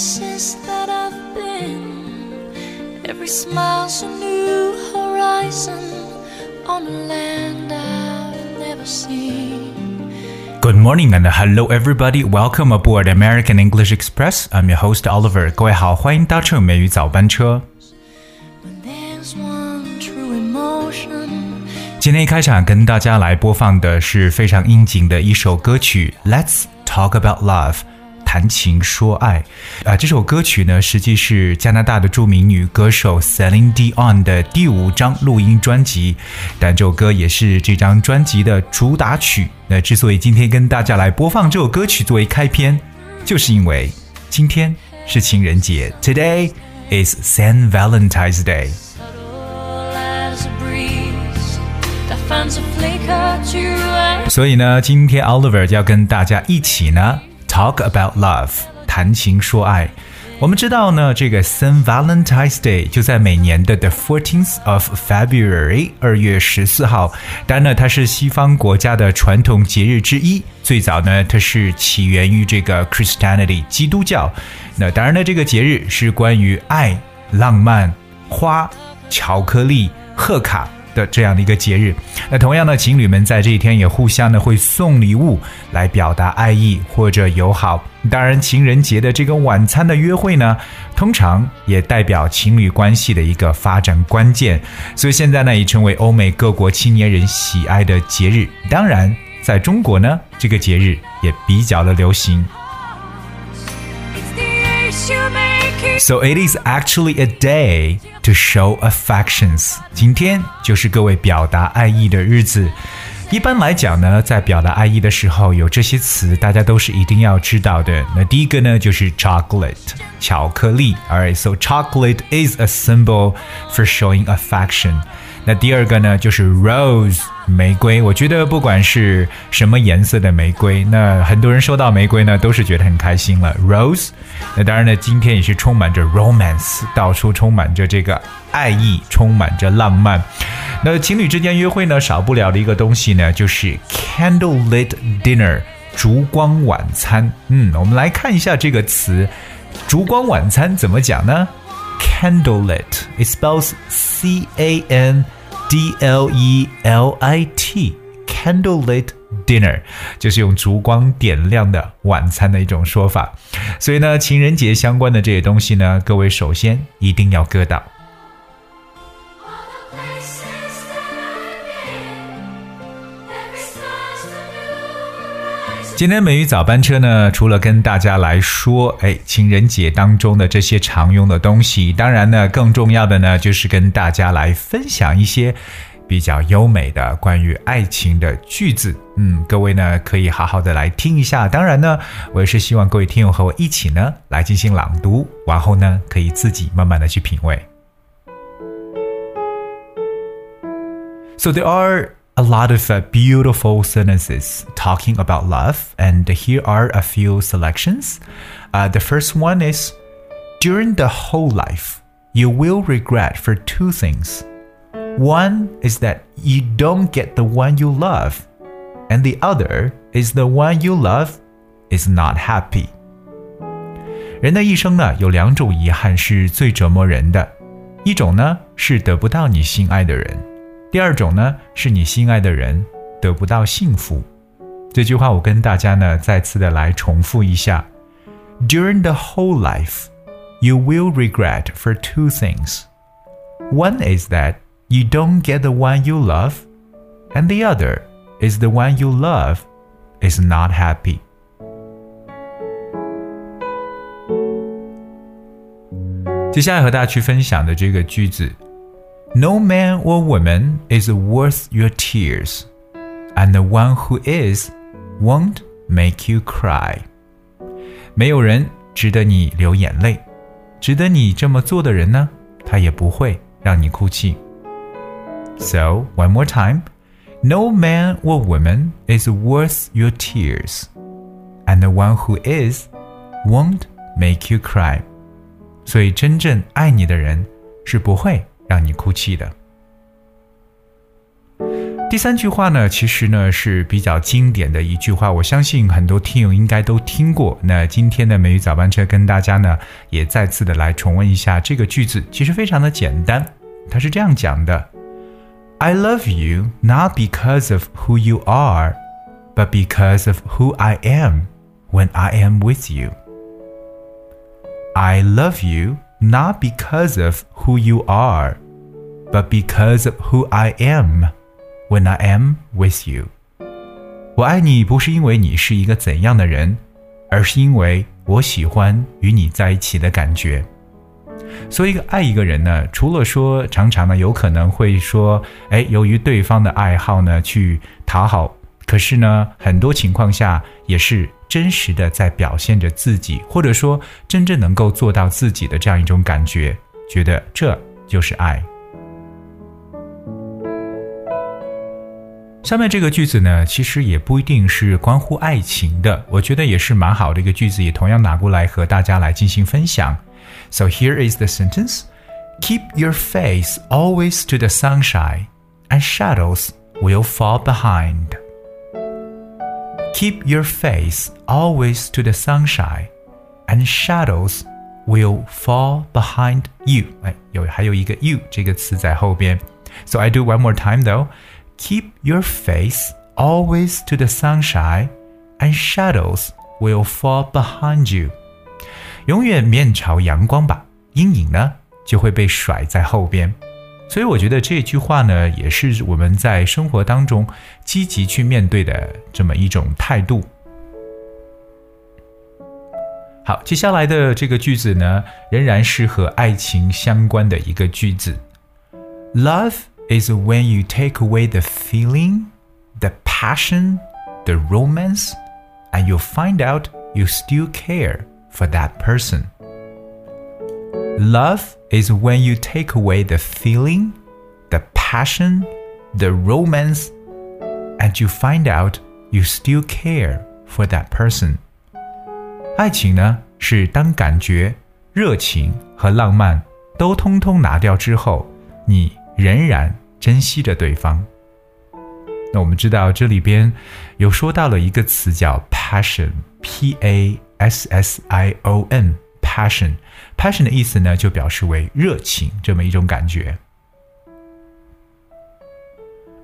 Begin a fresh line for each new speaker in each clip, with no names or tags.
places that I've been, every smile's a new horizon on a land I've never seen. Good morning and hello everybody. Welcome aboard American English Express. I'm your host Oliver. 各位好，欢迎搭乘美语早班车。今天一开场跟大家来播放的是非常应景的一首歌曲《Let's Talk About Love》。谈情说爱，啊，这首歌曲呢，实际是加拿大的著名女歌手 Celine Dion 的第五张录音专辑，但这首歌也是这张专辑的主打曲。那之所以今天跟大家来播放这首歌曲作为开篇，就是因为今天是情人节，Today is Saint Valentine's Day。所以呢，今天 Oliver 就要跟大家一起呢。Talk about love，谈情说爱。我们知道呢，这个 Saint Valentine's Day 就在每年的 the fourteenth of February，二月十四号。当然呢，它是西方国家的传统节日之一。最早呢，它是起源于这个 Christianity，基督教。那当然呢，这个节日是关于爱、浪漫、花、巧克力、贺卡。的这样的一个节日，那同样呢，情侣们在这一天也互相呢会送礼物来表达爱意或者友好。当然，情人节的这个晚餐的约会呢，通常也代表情侣关系的一个发展关键。所以现在呢，已成为欧美各国青年人喜爱的节日。当然，在中国呢，这个节日也比较的流行。So it is actually a day to show affections。今天就是各位表达爱意的日子。一般来讲呢，在表达爱意的时候，有这些词，大家都是一定要知道的。那第一个呢，就是 chocolate，巧克力。Alright, so chocolate is a symbol for showing affection. 那第二个呢，就是 rose 玫瑰。我觉得不管是什么颜色的玫瑰，那很多人收到玫瑰呢，都是觉得很开心了。rose，那当然呢，今天也是充满着 romance，到处充满着这个爱意，充满着浪漫。那情侣之间约会呢，少不了的一个东西呢，就是 candle lit dinner 烛光晚餐。嗯，我们来看一下这个词，烛光晚餐怎么讲呢？candlelit. It spells C A N D L E L I T. Candlelit dinner 就是用烛光点亮的晚餐的一种说法。所以呢，情人节相关的这些东西呢，各位首先一定要割到。今天美语早班车呢，除了跟大家来说，哎，情人节当中的这些常用的东西，当然呢，更重要的呢，就是跟大家来分享一些比较优美的关于爱情的句子。嗯，各位呢，可以好好的来听一下。当然呢，我也是希望各位听友和我一起呢，来进行朗读，然后呢，可以自己慢慢的去品味。So there are. a lot of uh, beautiful sentences talking about love, and here are a few selections. Uh, the first one is During the whole life, you will regret for two things. One is that you don't get the one you love, and the other is the one you love is not happy. 人的一生呢，有两种遗憾是最折磨人的，一种呢是得不到你心爱的人。第二种呢，是你心爱的人得不到幸福。这句话我跟大家呢再次的来重复一下：During the whole life, you will regret for two things. One is that you don't get the one you love, and the other is the one you love is not happy. 接下来和大家去分享的这个句子。no man or woman is worth your tears, and the one who is won't make you cry. 没有人值得你流眼泪，值得你这么做的人呢，他也不会让你哭泣。So one more time, no man or woman is worth your tears, and the one who is won't make you cry. 所以真正爱你的人是不会。让你哭泣的。第三句话呢，其实呢是比较经典的一句话，我相信很多听友应该都听过。那今天的美语早班车跟大家呢也再次的来重温一下这个句子，其实非常的简单，它是这样讲的：I love you not because of who you are, but because of who I am when I am with you. I love you. Not because of who you are, but because of who I am when I am with you. 我爱你不是因为你是一个怎样的人，而是因为我喜欢与你在一起的感觉。所以爱一个人呢，除了说常常呢有可能会说，哎，由于对方的爱好呢去讨好，可是呢很多情况下也是。真实的在表现着自己，或者说真正能够做到自己的这样一种感觉，觉得这就是爱。下面这个句子呢，其实也不一定是关乎爱情的，我觉得也是蛮好的一个句子，也同样拿过来和大家来进行分享。So here is the sentence: Keep your face always to the sunshine, and shadows will fall behind. Keep your face always to the sunshine, and shadows will fall behind 哎，有还有一个 you So I do one more time though. Keep your face always to the sunshine, and shadows will fall behind 永远面朝阳光吧，阴影呢就会被甩在后边。所以我觉得这句话呢，也是我们在生活当中积极去面对的这么一种态度。好，接下来的这个句子呢，仍然是和爱情相关的一个句子。Love is when you take away the feeling, the passion, the romance, and you find out you still care for that person. Love is when you take away the feeling, the passion, the romance, and you find out you still care for that person. 爱情呢，是当感觉、热情和浪漫都通通拿掉之后，你仍然珍惜着对方。那我们知道这里边有说到了一个词叫 passion，p a s s i o n，passion passion 的意思呢，就表示为热情这么一种感觉。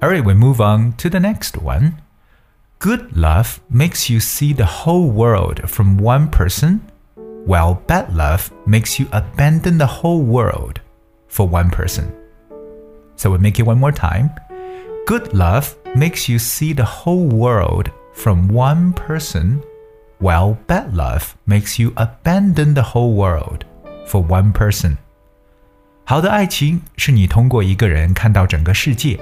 Alright, we move on to the next one. Good love makes you see the whole world from one person, while bad love makes you abandon the whole world for one person. So we make it one more time. Good love makes you see the whole world from one person, while bad love makes you abandon the whole world For one person，好的爱情是你通过一个人看到整个世界，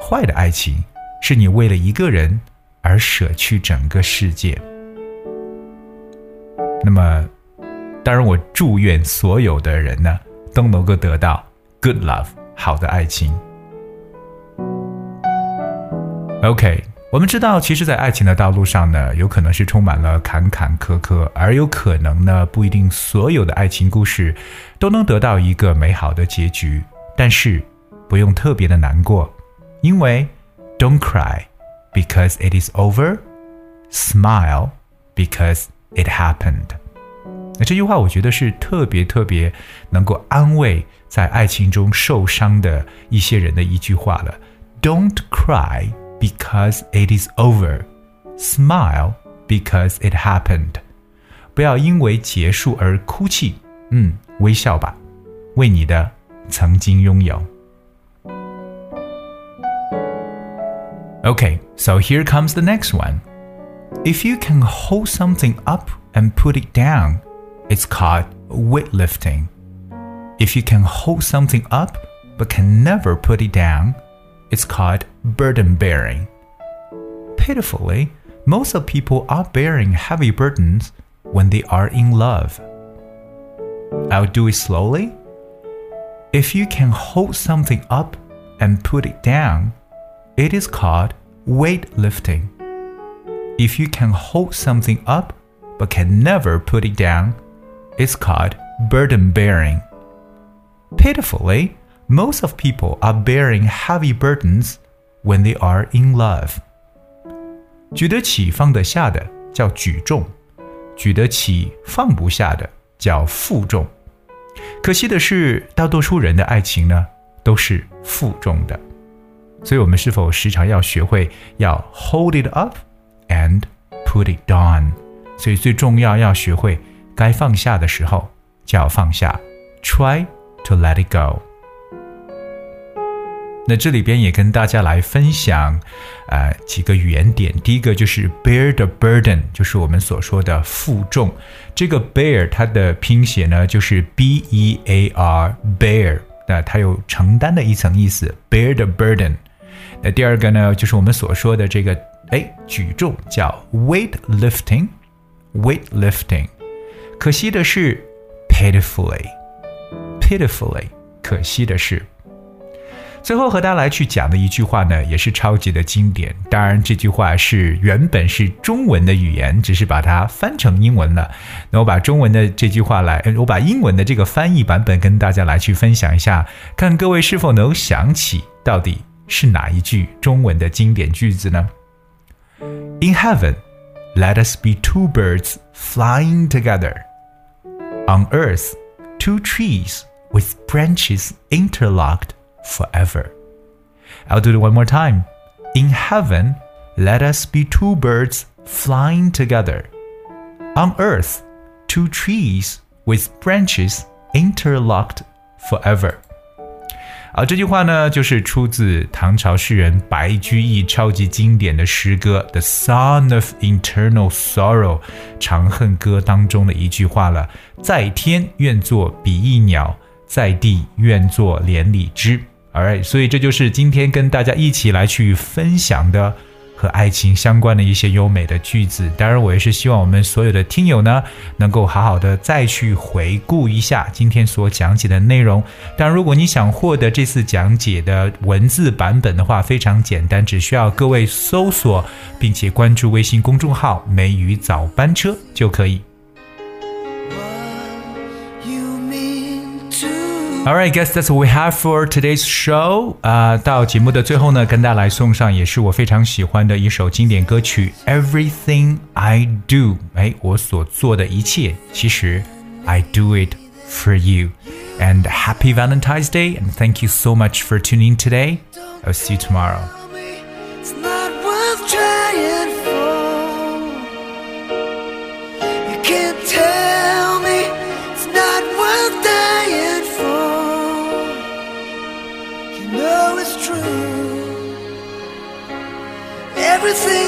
坏的爱情是你为了一个人而舍去整个世界。那么，当然我祝愿所有的人呢都能够得到 good love，好的爱情。OK。我们知道，其实，在爱情的道路上呢，有可能是充满了坎坎坷坷，而有可能呢，不一定所有的爱情故事都能得到一个美好的结局。但是，不用特别的难过，因为 "Don't cry because it is over, smile because it happened"。那这句话，我觉得是特别特别能够安慰在爱情中受伤的一些人的一句话了。Don't cry。because it is over. Smile because it happened. 不要因为结束而哭泣，嗯，微笑吧，为你的曾经拥有。Okay, so here comes the next one. If you can hold something up and put it down, it's called weightlifting. If you can hold something up but can never put it down, it's called burden bearing. Pitifully, most of people are bearing heavy burdens when they are in love. I'll do it slowly. If you can hold something up and put it down, it is called weight lifting. If you can hold something up but can never put it down, it's called burden bearing. Pitifully, most of people are bearing heavy burdens when they are in love. 举得起放得下的叫举重，举得起放不下的叫负重。可惜的是，大多数人的爱情呢都是负重的。所以，我们是否时常要学会要 hold it up and put it down？所以，最重要要学会该放下的时候就要放下，try to let it go。那这里边也跟大家来分享，呃，几个语言点。第一个就是 bear the burden，就是我们所说的负重。这个 bear 它的拼写呢就是 b e a r bear，那它有承担的一层意思。bear the burden。那第二个呢，就是我们所说的这个哎举重叫 weight lifting weight lifting。可惜的是 pitifully pitifully，可惜的是。最后和大家来去讲的一句话呢，也是超级的经典。当然，这句话是原本是中文的语言，只是把它翻成英文了。那我把中文的这句话来，我把英文的这个翻译版本跟大家来去分享一下，看各位是否能想起到底是哪一句中文的经典句子呢？In heaven, let us be two birds flying together. On earth, two trees with branches interlocked. forever. I'll do it one more time. In heaven, let us be two birds flying together. On earth, two trees with branches interlocked forever. 好，这句话呢，就是出自唐朝诗人白居易超级经典的诗歌《The Son of Internal Sorrow》《长恨歌》当中的一句话了：“在天愿作比翼鸟，在地愿作连理枝。” All right，所以这就是今天跟大家一起来去分享的和爱情相关的一些优美的句子。当然，我也是希望我们所有的听友呢，能够好好的再去回顾一下今天所讲解的内容。但如果你想获得这次讲解的文字版本的话，非常简单，只需要各位搜索并且关注微信公众号“梅雨早班车”就可以。All right, guys, that's what we have for today's show. show。啊，到节目的最后呢，跟大家来送上也是我非常喜欢的一首经典歌曲《Everything I Do》。哎，我所做的一切，其实 I do it for you。And happy Valentine's Day, and thank you so much for tuning in today. I'll see you tomorrow. everything